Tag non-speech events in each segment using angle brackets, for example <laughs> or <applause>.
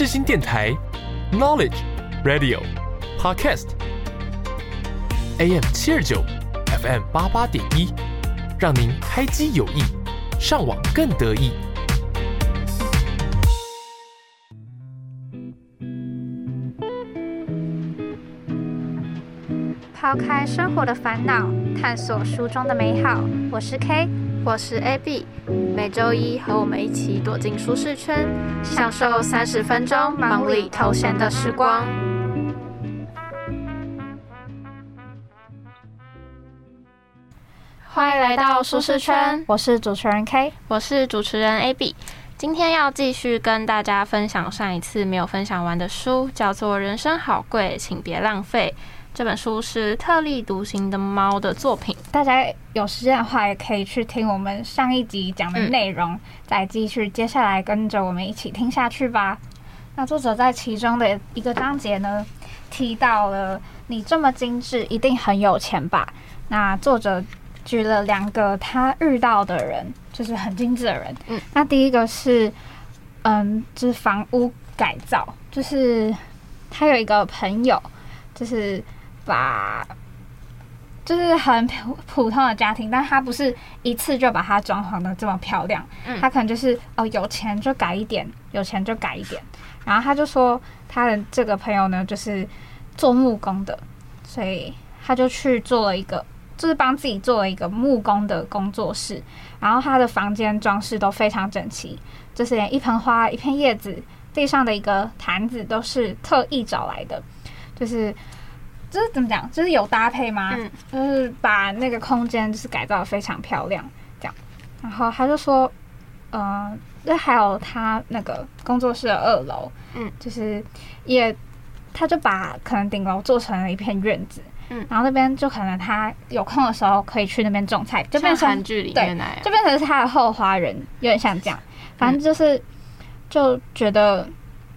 世新电台，Knowledge Radio Podcast AM 七二九 FM 八八点一，让您开机有益，上网更得意。抛开生活的烦恼，探索书中的美好。我是 K，我是 AB，每周一和我们一起躲进舒适圈，享受三十分钟忙里偷闲的时光。欢迎来到舒适圈，我是主持人 K，我是主持人 AB。今天要继续跟大家分享上一次没有分享完的书，叫做《人生好贵，请别浪费》。这本书是特立独行的猫的作品。大家有时间的话，也可以去听我们上一集讲的内容，再继续接下来跟着我们一起听下去吧。那作者在其中的一个章节呢，提到了你这么精致，一定很有钱吧？那作者举了两个他遇到的人，就是很精致的人。嗯，那第一个是，嗯，就是房屋改造，就是他有一个朋友，就是。把就是很普普通的家庭，但他不是一次就把它装潢的这么漂亮，他可能就是哦有钱就改一点，有钱就改一点。然后他就说他的这个朋友呢，就是做木工的，所以他就去做了一个，就是帮自己做了一个木工的工作室。然后他的房间装饰都非常整齐，就是连一盆花、一片叶子、地上的一个坛子都是特意找来的，就是。就是怎么讲，就是有搭配吗？嗯，就是把那个空间就是改造的非常漂亮，这样。然后他就说，呃，那还有他那个工作室的二楼，嗯，就是也，他就把可能顶楼做成了一片院子，嗯，然后那边就可能他有空的时候可以去那边种菜，就变成对，就变成是他的后花园，有点像这样。反正就是就觉得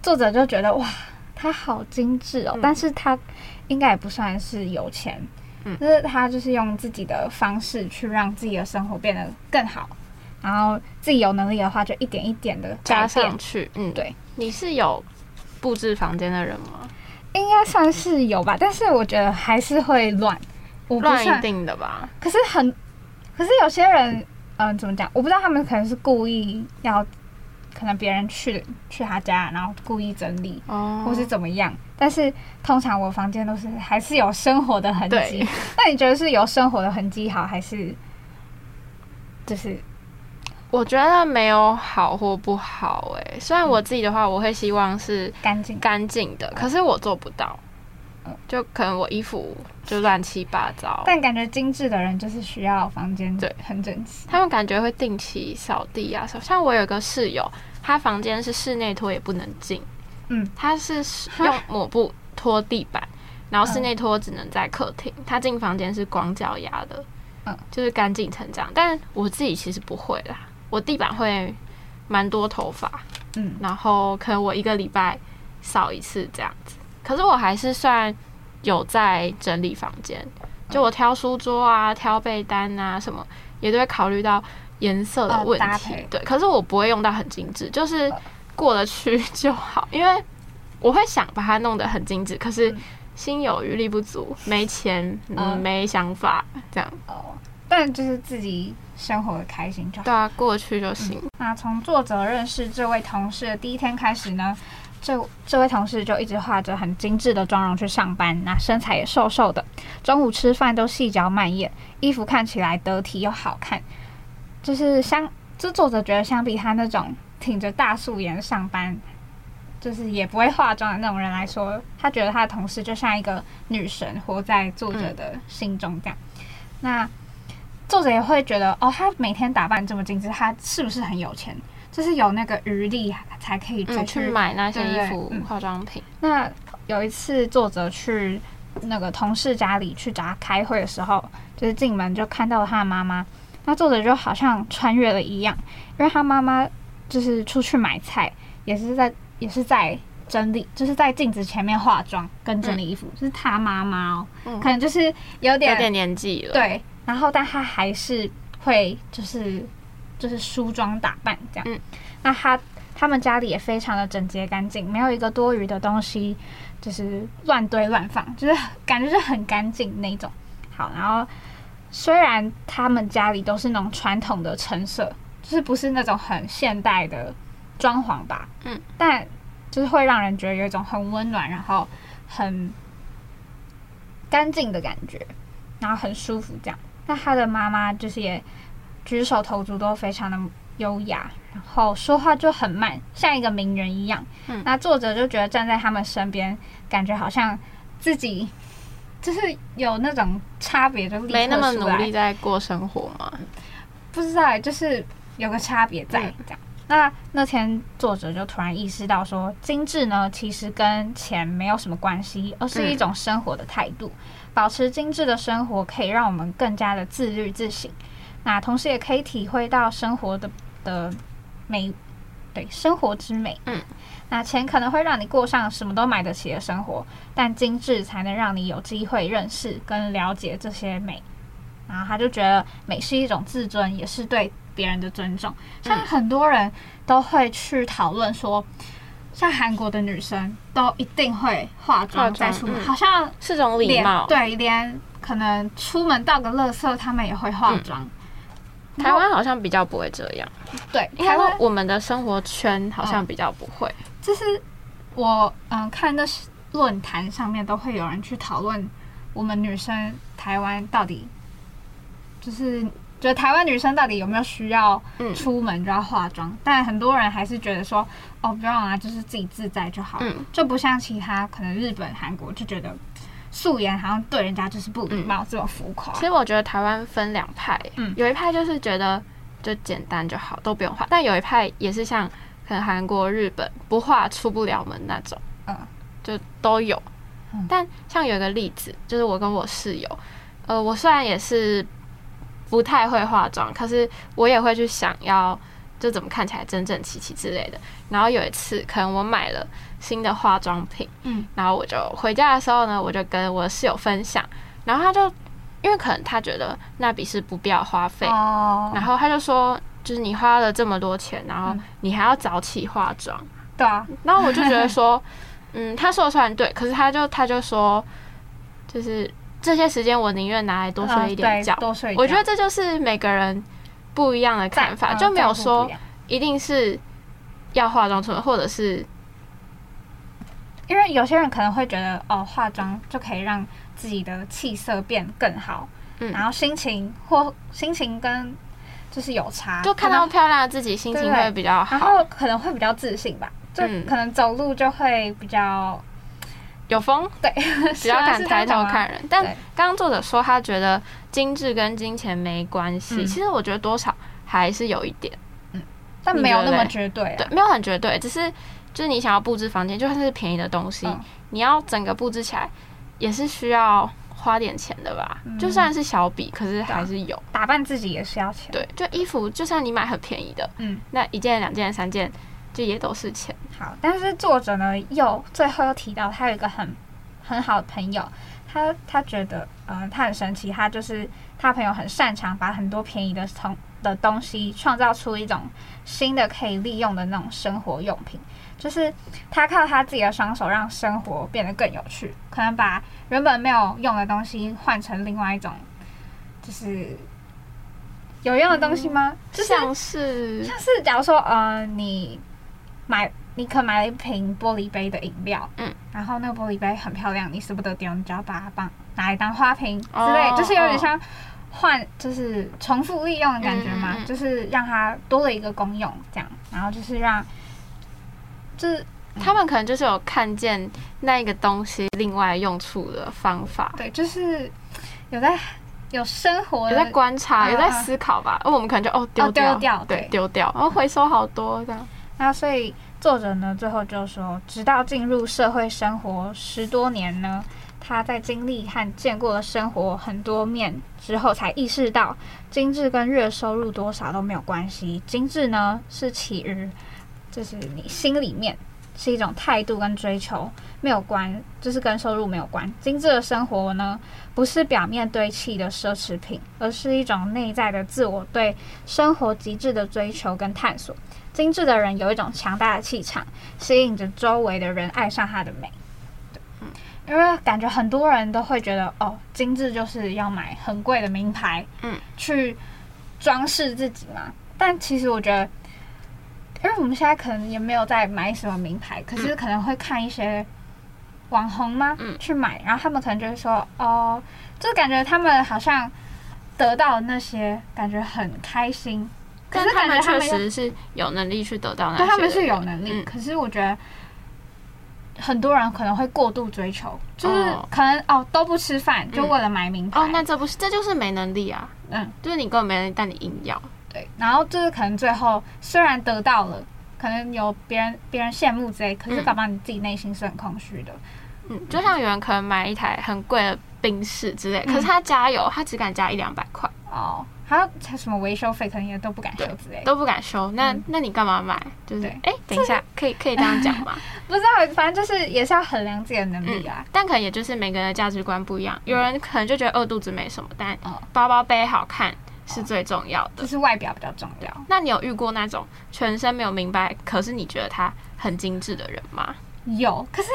作者就觉得哇，他好精致哦，但是他。应该也不算是有钱，嗯，就是他就是用自己的方式去让自己的生活变得更好，然后自己有能力的话，就一点一点的加上去。嗯，对。你是有布置房间的人吗？应该算是有吧，但是我觉得还是会乱，我不一定的吧。可是很，可是有些人，嗯，怎么讲？我不知道他们可能是故意要。可能别人去去他家，然后故意整理，哦或是怎么样。但是通常我房间都是还是有生活的痕迹。<laughs> 那你觉得是有生活的痕迹好，还是就是？我觉得没有好或不好哎。虽然我自己的话，我会希望是干净干净的，可是我做不到。就可能我衣服就乱七八糟。但感觉精致的人就是需要房间对很整齐。他们感觉会定期扫地啊，像我有个室友。他房间是室内拖也不能进，嗯，他是用抹布拖地板，<laughs> 然后室内拖只能在客厅。他进房间是光脚丫的，嗯，就是干净成这样。但我自己其实不会啦，我地板会蛮多头发，嗯，然后可能我一个礼拜扫一次这样子。可是我还是算有在整理房间，就我挑书桌啊、挑被单啊什么，也都会考虑到。颜色的问题，对，可是我不会用到很精致，就是过得去就好，因为我会想把它弄得很精致，可是心有余力不足，没钱，嗯，没想法，这样。哦，但就是自己生活的开心就好，对啊，过去就行。那从作者认识这位同事的第一天开始呢，这这位同事就一直化着很精致的妆容去上班，那身材也瘦瘦的，中午吃饭都细嚼慢咽，衣服看起来得体又好看。就是相，这作者觉得相比他那种挺着大素颜上班，就是也不会化妆的那种人来说，他觉得他的同事就像一个女神活在作者的心中这样。那作者也会觉得，哦，他每天打扮这么精致，他是不是很有钱？就是有那个余力才可以再去买那些衣服、化妆品。那有一次，作者去那个同事家里去找他开会的时候，就是进门就看到了他的妈妈。那作者就好像穿越了一样，因为他妈妈就是出去买菜，也是在也是在整理，就是在镜子前面化妆跟整理衣服，就是他妈妈哦，可能就是有点有点年纪了，对，然后但他还是会就是就是梳妆打扮这样，嗯那他他们家里也非常的整洁干净，没有一个多余的东西，就是乱堆乱放，就是感觉是很干净那种。好，然后虽然他们家里都是那种传统的橙色，就是不是那种很现代的装潢吧，嗯，但就是会让人觉得有一种很温暖，然后很干净的感觉，然后很舒服这样。那他的妈妈就是也举手投足都非常的优雅，然后说话就很慢，像一个名人一样。嗯，那作者就觉得站在他们身边，感觉好像自己就是有那种差别，就没那么努力在过生活嘛。不知道，就是有个差别在这样。那那天作者就突然意识到说，精致呢其实跟钱没有什么关系，而是一种生活的态度。保持精致的生活可以让我们更加的自律自省，那同时也可以体会到生活的的美，对生活之美。嗯，那钱可能会让你过上什么都买得起的生活，但精致才能让你有机会认识跟了解这些美。然后他就觉得美是一种自尊，也是对别人的尊重。像很多人都会去讨论说。像韩国的女生都一定会化妆再出门，好像是种礼貌。对，连可能出门倒个垃圾，他们也会化妆。台湾好像比较不会这样。对，台湾我们的生活圈好像比较不会。就是我嗯看那论坛上面都会有人去讨论，我们女生台湾到底就是。觉得台湾女生到底有没有需要出门就要化妆？但很多人还是觉得说，哦，不用啊，就是自己自在就好。嗯，就不像其他可能日本、韩国就觉得素颜好像对人家就是不礼貌，这么浮夸。其实我觉得台湾分两派，嗯，有一派就是觉得就简单就好，都不用化。但有一派也是像可能韩国、日本不化出不了门那种，嗯，就都有。但像有一个例子，就是我跟我室友，呃，我虽然也是。不太会化妆，可是我也会去想要就怎么看起来整整齐齐之类的。然后有一次，可能我买了新的化妆品，嗯，然后我就回家的时候呢，我就跟我的室友分享，然后他就因为可能他觉得那笔是不必要花费，哦，然后他就说，就是你花了这么多钱，然后你还要早起化妆，对啊，然后我就觉得说，<laughs> 嗯，他说的虽然对，可是他就他就说，就是。这些时间我宁愿拿来多睡一点觉。多睡。我觉得这就是每个人不一样的看法，就没有说一定是要化妆出门，或者是因为有些人可能会觉得哦，化妆就可以让自己的气色变更好，嗯，然后心情或心情跟就是有差，就看到漂亮的自己，心情会比较好，然后可能会比较自信吧，就可能走路就会比较。有风，对，<laughs> 比较敢抬头看人。但刚刚作者说他觉得精致跟金钱没关系，其实我觉得多少还是有一点，嗯，但没有那么绝对，对，没有很绝对，只是就是你想要布置房间，就算是便宜的东西，你要整个布置起来也是需要花点钱的吧？就算是小笔，可是还是有打扮自己也是要钱。对，就衣服，就算你买很便宜的，嗯，那一件、两件、三件。就也都是钱。好，但是作者呢，又最后又提到他有一个很很好的朋友，他他觉得，呃，他很神奇，他就是他朋友很擅长把很多便宜的从的东西创造出一种新的可以利用的那种生活用品，就是他靠他自己的双手让生活变得更有趣，可能把原本没有用的东西换成另外一种，就是有用的东西吗？就像是像是假如说，呃，你。买，你可买了一瓶玻璃杯的饮料，嗯，然后那个玻璃杯很漂亮，你舍不得丢，你就要把它放拿来当花瓶之类，就是有点像换，就是重复利用的感觉嘛，就是让它多了一个功用，这样，然后就是让，就是他们可能就是有看见那一个东西另外用处的方法，对，就是有在有生活，有在观察，有在思考吧，而我们可能就哦丢掉，对，丢掉，然后回收好多这样。那所以作者呢，最后就说，直到进入社会生活十多年呢，他在经历和见过了生活很多面之后，才意识到精致跟月收入多少都没有关系。精致呢，是起于就是你心里面是一种态度跟追求，没有关，就是跟收入没有关。精致的生活呢，不是表面堆砌的奢侈品，而是一种内在的自我对生活极致的追求跟探索。精致的人有一种强大的气场，吸引着周围的人爱上他的美。嗯，因为感觉很多人都会觉得，哦，精致就是要买很贵的名牌，嗯，去装饰自己嘛。但其实我觉得。因为我们现在可能也没有在买什么名牌，可是可能会看一些网红吗？嗯，去买，然后他们可能就会说，哦，就感觉他们好像得到那些，感觉很开心。可是他们确实是有能力去得到那些，对，他们是有能力。可是我觉得很多人可能会过度追求，就是可能哦都不吃饭，就为了买名牌。哦，那这不是这就是没能力啊？嗯，就是你根本没能力，但你硬要。对，然后就是可能最后虽然得到了，可能有别人别人羡慕之类，可是搞不好你自己内心是很空虚的。嗯，就像有人可能买一台很贵的宾士之类，可是他加油，他只敢加一两百块。哦，还有他什么维修费，可能也都不敢修之类，都不敢修。那那你干嘛买？就是哎，等一下，可以可以这样讲吗？<laughs> 不知道，反正就是也是要衡量自己的能力啊。但可能也就是每个人的价值观不一样，有人可能就觉得饿肚子没什么，但包包背好看。是最重要的，就是外表比较重要。那你有遇过那种全身没有明白，可是你觉得他很精致的人吗？有，可是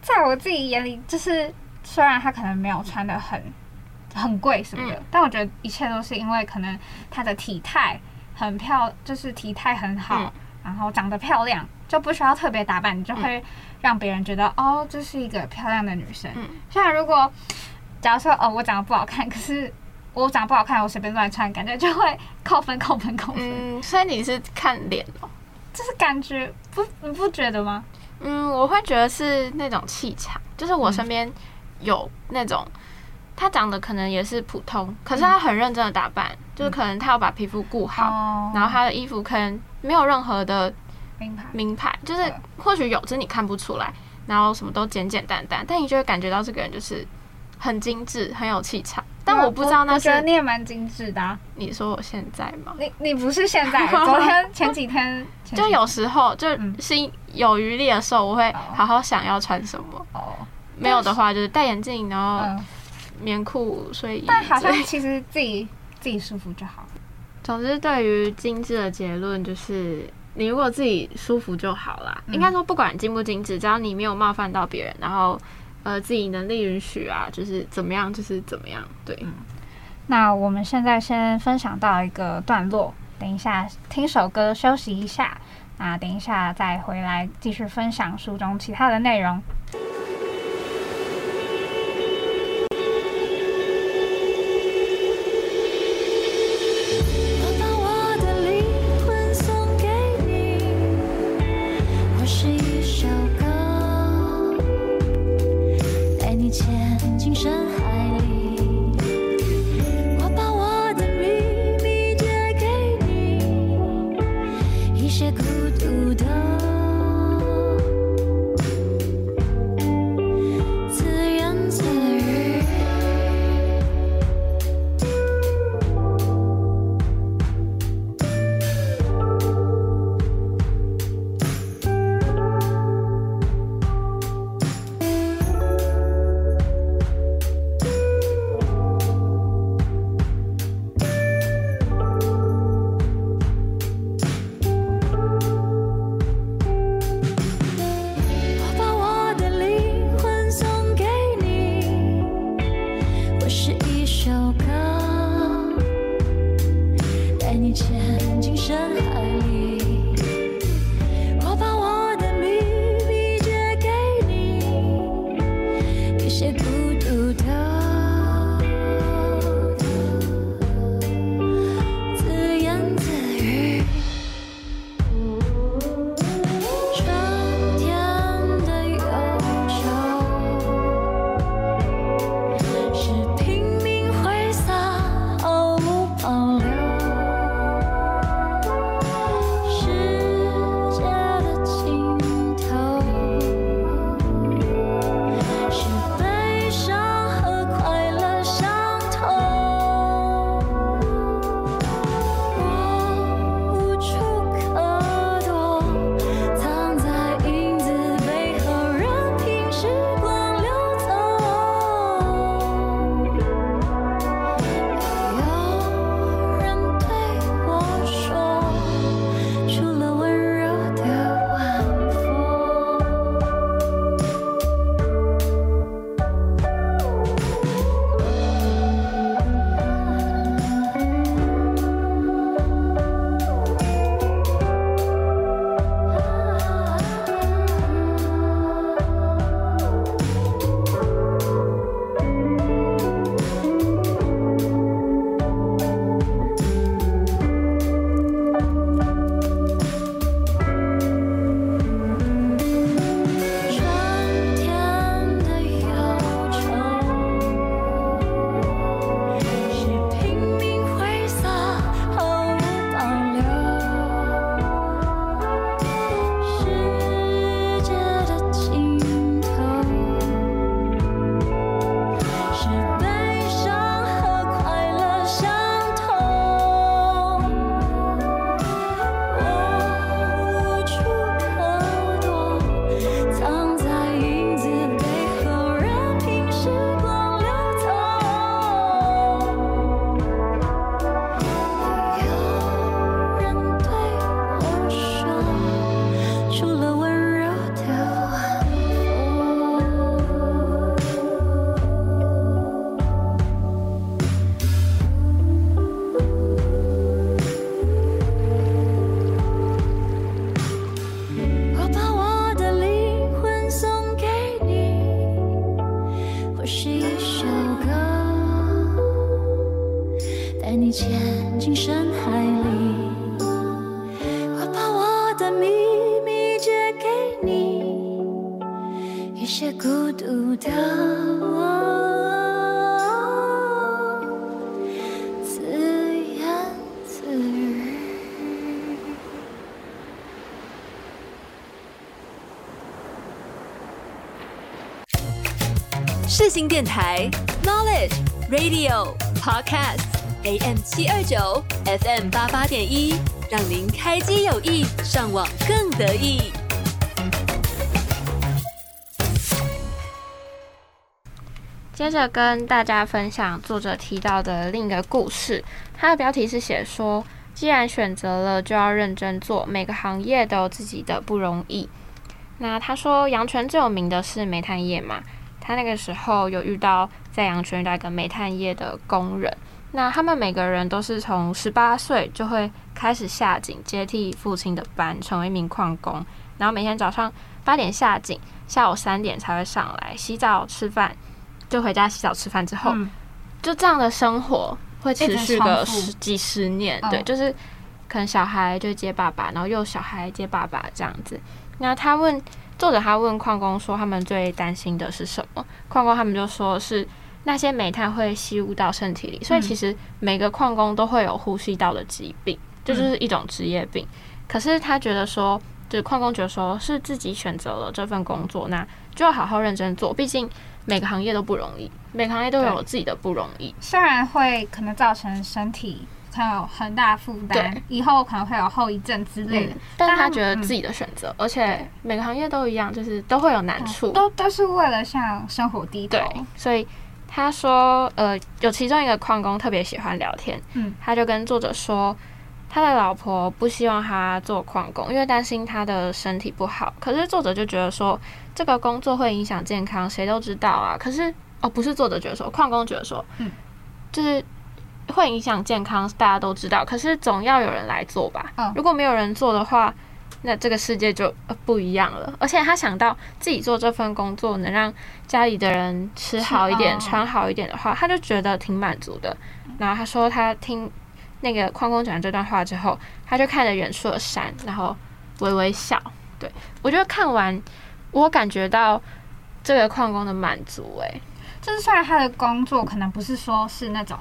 在我自己眼里，就是虽然他可能没有穿的很很贵什么的，但我觉得一切都是因为可能他的体态很漂，就是体态很好，然后长得漂亮，就不需要特别打扮，你就会让别人觉得哦，这是一个漂亮的女生。像如果假如说哦，我长得不好看，可是我长得不好看，我随便乱穿，感觉就会扣分、扣分、扣分。嗯，所以你是看脸哦，就是感觉不，你不觉得吗？嗯，我会觉得是那种气场，就是我身边有那种，他长得可能也是普通，可是他很认真的打扮，就是可能他要把皮肤顾好，然后他的衣服可能没有任何的名牌，名牌就是或许有，只是你看不出来，然后什么都简简单单，但你就会感觉到这个人就是很精致，很有气场。但我不知道，那我觉得你也蛮精致的。你说我现在吗？你你不是现在，<laughs> 昨天前几天就有时候就是有余力的时候，我会好好想要穿什么。哦，没有的话就是戴眼镜，然后棉裤睡衣。但好像其实自己自己舒服就好。总之，对于精致的结论就是，你如果自己舒服就好啦。应该说，不管精不精致，只要你没有冒犯到别人，然后。呃，自己能力允许啊，就是怎么样，就是怎么样。对，嗯那我们现在先分享到一个段落，等一下听首歌休息一下，那等一下再回来继续分享书中其他的内容。新电台 Knowledge Radio Podcast AM 七二九 FM 八八点一，让您开机有意，上网更得意。接着跟大家分享作者提到的另一个故事，它的标题是写说：既然选择了，就要认真做。每个行业都有自己的不容易。那他说，阳泉最有名的是煤炭业嘛？他那个时候有遇到在阳泉遇到一个煤炭业的工人，那他们每个人都是从十八岁就会开始下井接替父亲的班，成为一名矿工，然后每天早上八点下井，下午三点才会上来洗澡吃饭，就回家洗澡吃饭之后，就这样的生活会持续个十几十年，对，就是可能小孩就接爸爸，然后又小孩接爸爸这样子。那他问。作者他问矿工说：“他们最担心的是什么？”矿工他们就说是那些煤炭会吸入到身体里，所以其实每个矿工都会有呼吸道的疾病，这就是一种职业病。可是他觉得说，就是矿工觉得说是自己选择了这份工作，那就要好好认真做，毕竟每个行业都不容易，每个行业都有自己的不容易。虽然会可能造成身体。他有很大负担，以后可能会有后遗症之类的。但他觉得自己的选择，而且每个行业都一样，就是都会有难处，都都是为了向生活低头。对，所以他说，呃，有其中一个矿工特别喜欢聊天，嗯，他就跟作者说，他的老婆不希望他做矿工，因为担心他的身体不好。可是作者就觉得说，这个工作会影响健康，谁都知道啊。可是哦，不是作者觉得说，矿工觉得说，嗯，就是。会影响健康，大家都知道。可是总要有人来做吧。嗯如果没有人做的话，那这个世界就不一样了。而且他想到自己做这份工作能让家里的人吃好一点、穿好一点的话，他就觉得挺满足的。然后他说，他听那个矿工讲这段话之后，他就看着远处的山，然后微微笑。对我觉得看完，我感觉到这个矿工的满足。哎，就是虽然他的工作可能不是说是那种。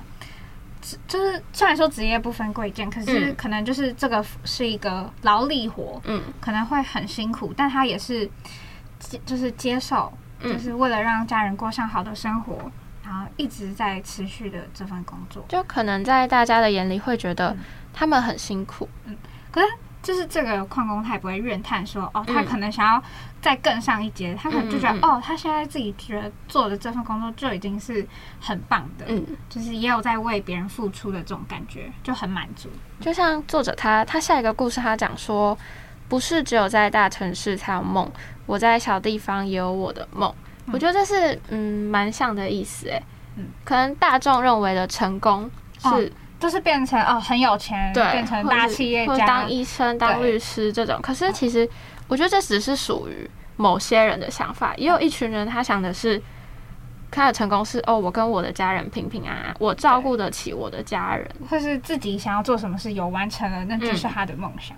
就是虽然说职业不分贵贱，可是可能就是这个是一个劳力活，嗯，可能会很辛苦，但他也是就是接受，就是为了让家人过上好的生活，然后一直在持续的这份工作，就可能在大家的眼里会觉得他们很辛苦，嗯，可是。就是这个矿工，他也不会怨叹说，哦，他可能想要再更上一阶，他可能就觉得，哦，他现在自己觉得做的这份工作就已经是很棒的，嗯，就是也有在为别人付出的这种感觉，就很满足。就像作者他，他下一个故事，他讲说，不是只有在大城市才有梦，我在小地方也有我的梦。我觉得这是嗯蛮像的意思，哎，嗯，可能大众认为的成功是。就是变成哦很有钱，对，变成大企业家，当医生、当律师这种。可是其实我觉得这只是属于某些人的想法，也有一群人他想的是，他的成功是哦，我跟我的家人平平安安，我照顾得起我的家人，或是自己想要做什么事有完成了，那就是他的梦想。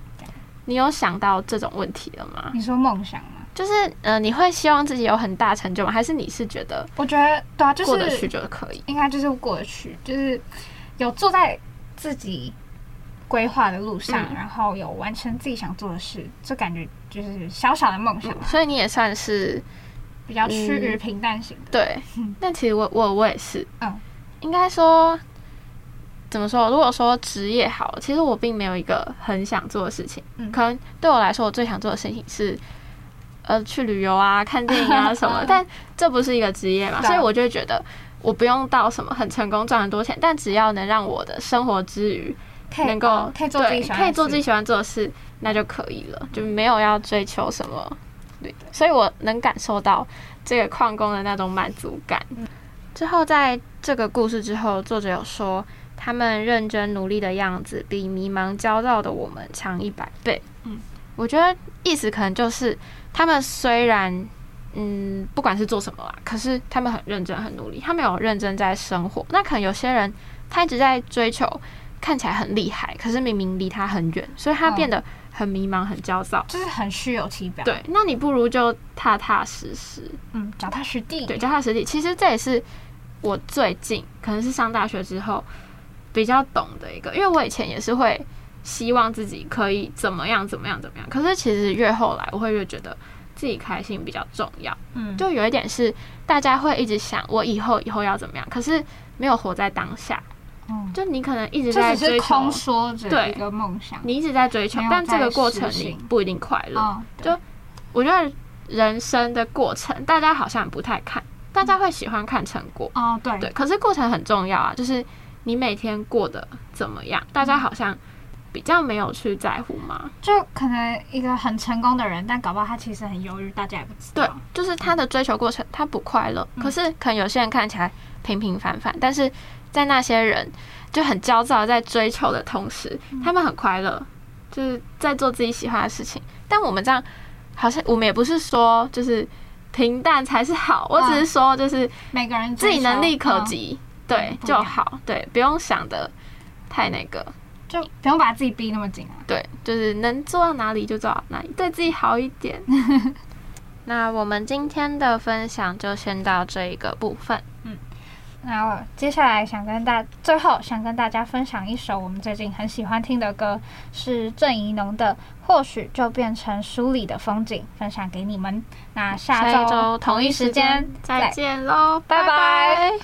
你有想到这种问题了吗？你说梦想吗？就是呃，你会希望自己有很大成就吗？还是你是觉得？我觉得对啊，就是过得去就可以，应该就是过得去，就是。有坐在自己规划的路上，然后有完成自己想做的事，这感觉就是小小的梦想。所以你也算是比较趋于平淡型的。对，但其实我我我也是。嗯，应该说怎么说？如果说职业好，其实我并没有一个很想做的事情。嗯，可能对我来说，我最想做的事情是呃去旅游啊、看电影啊 <laughs> 什么。但这不是一个职业嘛，所以我就觉得。我不用到什么很成功赚很多钱，但只要能让我的生活之余能够可以做自己可以做自己喜欢做的事，那就可以了，就没有要追求什么。对，所以我能感受到这个矿工的那种满足感。之后，在这个故事之后，作者有说他们认真努力的样子比迷茫焦躁的我们强一百倍。嗯，我觉得意思可能就是他们虽然。嗯，不管是做什么啦，可是他们很认真、很努力，他们有认真在生活。那可能有些人他一直在追求看起来很厉害，可是明明离他很远，所以他变得很迷茫、很焦躁，就是很虚有其表。对，那你不如就踏踏实实，嗯，脚踏实地。对，脚踏实地。其实这也是我最近可能是上大学之后比较懂的一个，因为我以前也是会希望自己可以怎么样、怎么样、怎么样。可是其实越后来，我会越觉得自己开心比较重要。嗯，就有一点是大家会一直想我以后以后要怎么样，可是没有活在当下。嗯就你可能一直在追求，说着一个梦想，你一直在追求，但这个过程你不一定快乐。就我觉得人生的过程，大家好像不太看，大家会喜欢看成果。哦，对，对。可是过程很重要啊，就是你每天过得怎么样，大家好像比较没有去在乎吗？就可能一个很成功的人，但搞不好他其实很忧郁，大家也不知道。对，就是他的追求过程他不快乐，可是可能有些人看起来平平凡凡，但是。在那些人就很焦躁，在追求的同时，他们很快乐，就是在做自己喜欢的事情。但我们这样，好像我们也不是说就是平淡才是好，我只是说就是每个人自己能力可及，对就好，对，不用想的太那个，就不用把自己逼那么紧啊。对，就是能做到哪里就做到哪里，对自己好一点。<laughs> 那我们今天的分享就先到这一个部分。嗯那我接下来想跟大最后想跟大家分享一首我们最近很喜欢听的歌，是郑怡农的《或许就变成书里的风景》，分享给你们。那下周同一时间再见喽，拜拜。和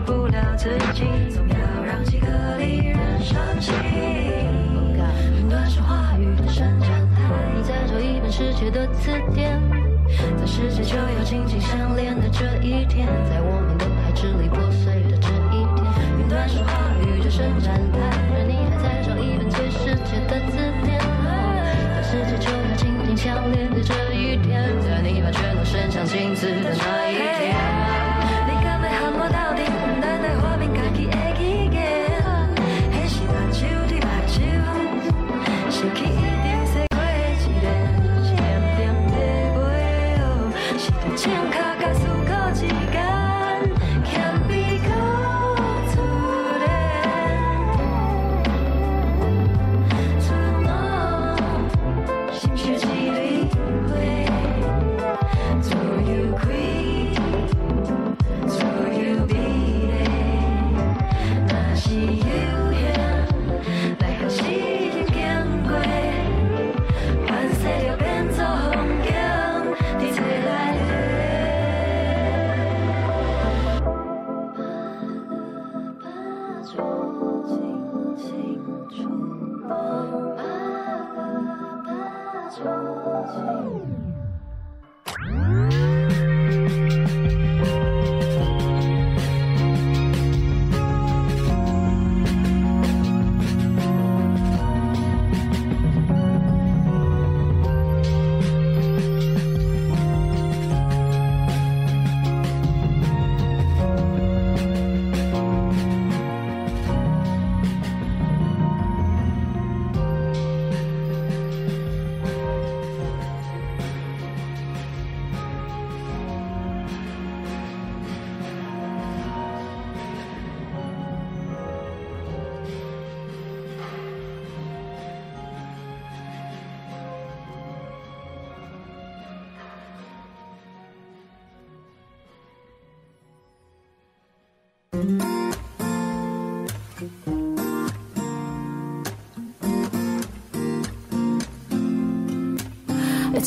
不了自己，总要让几个离人伤心。云端是花雨的伸展台，你在找一本世界的字典。在世界就要紧紧相连的这一天，在我们都海支离破碎的这一天，云端是花的伸展台，你还在找一本全世界的字典。在世界就要紧紧相连的这一天，在你把全都伸向镜子的那一。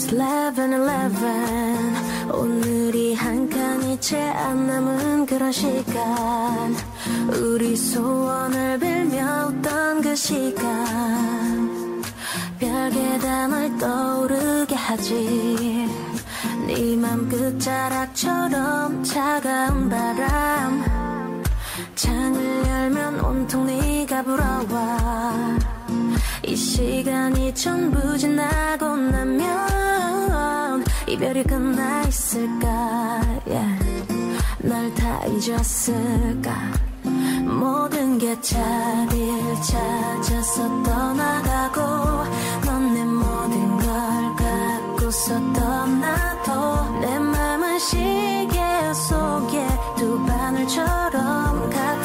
It's 11-11 오늘이 한 칸이 채 안 남은 그런 시간. 우리 소원을 빌며 웃던 그 시간. 별게 담을 떠오르게 하지. 네맘 끝자락처럼 차가운 바람. 창을 열면 온통 네가 불어와 이 시간이 전부 지나고 나면 이별이 끝나 있을까? 날다 잊었을까? 모든 게 자리를 찾아서 떠나가고 넌 내 모든 걸 갖고서 떠나도 내 맘은 시계 속에 두 바늘처럼 가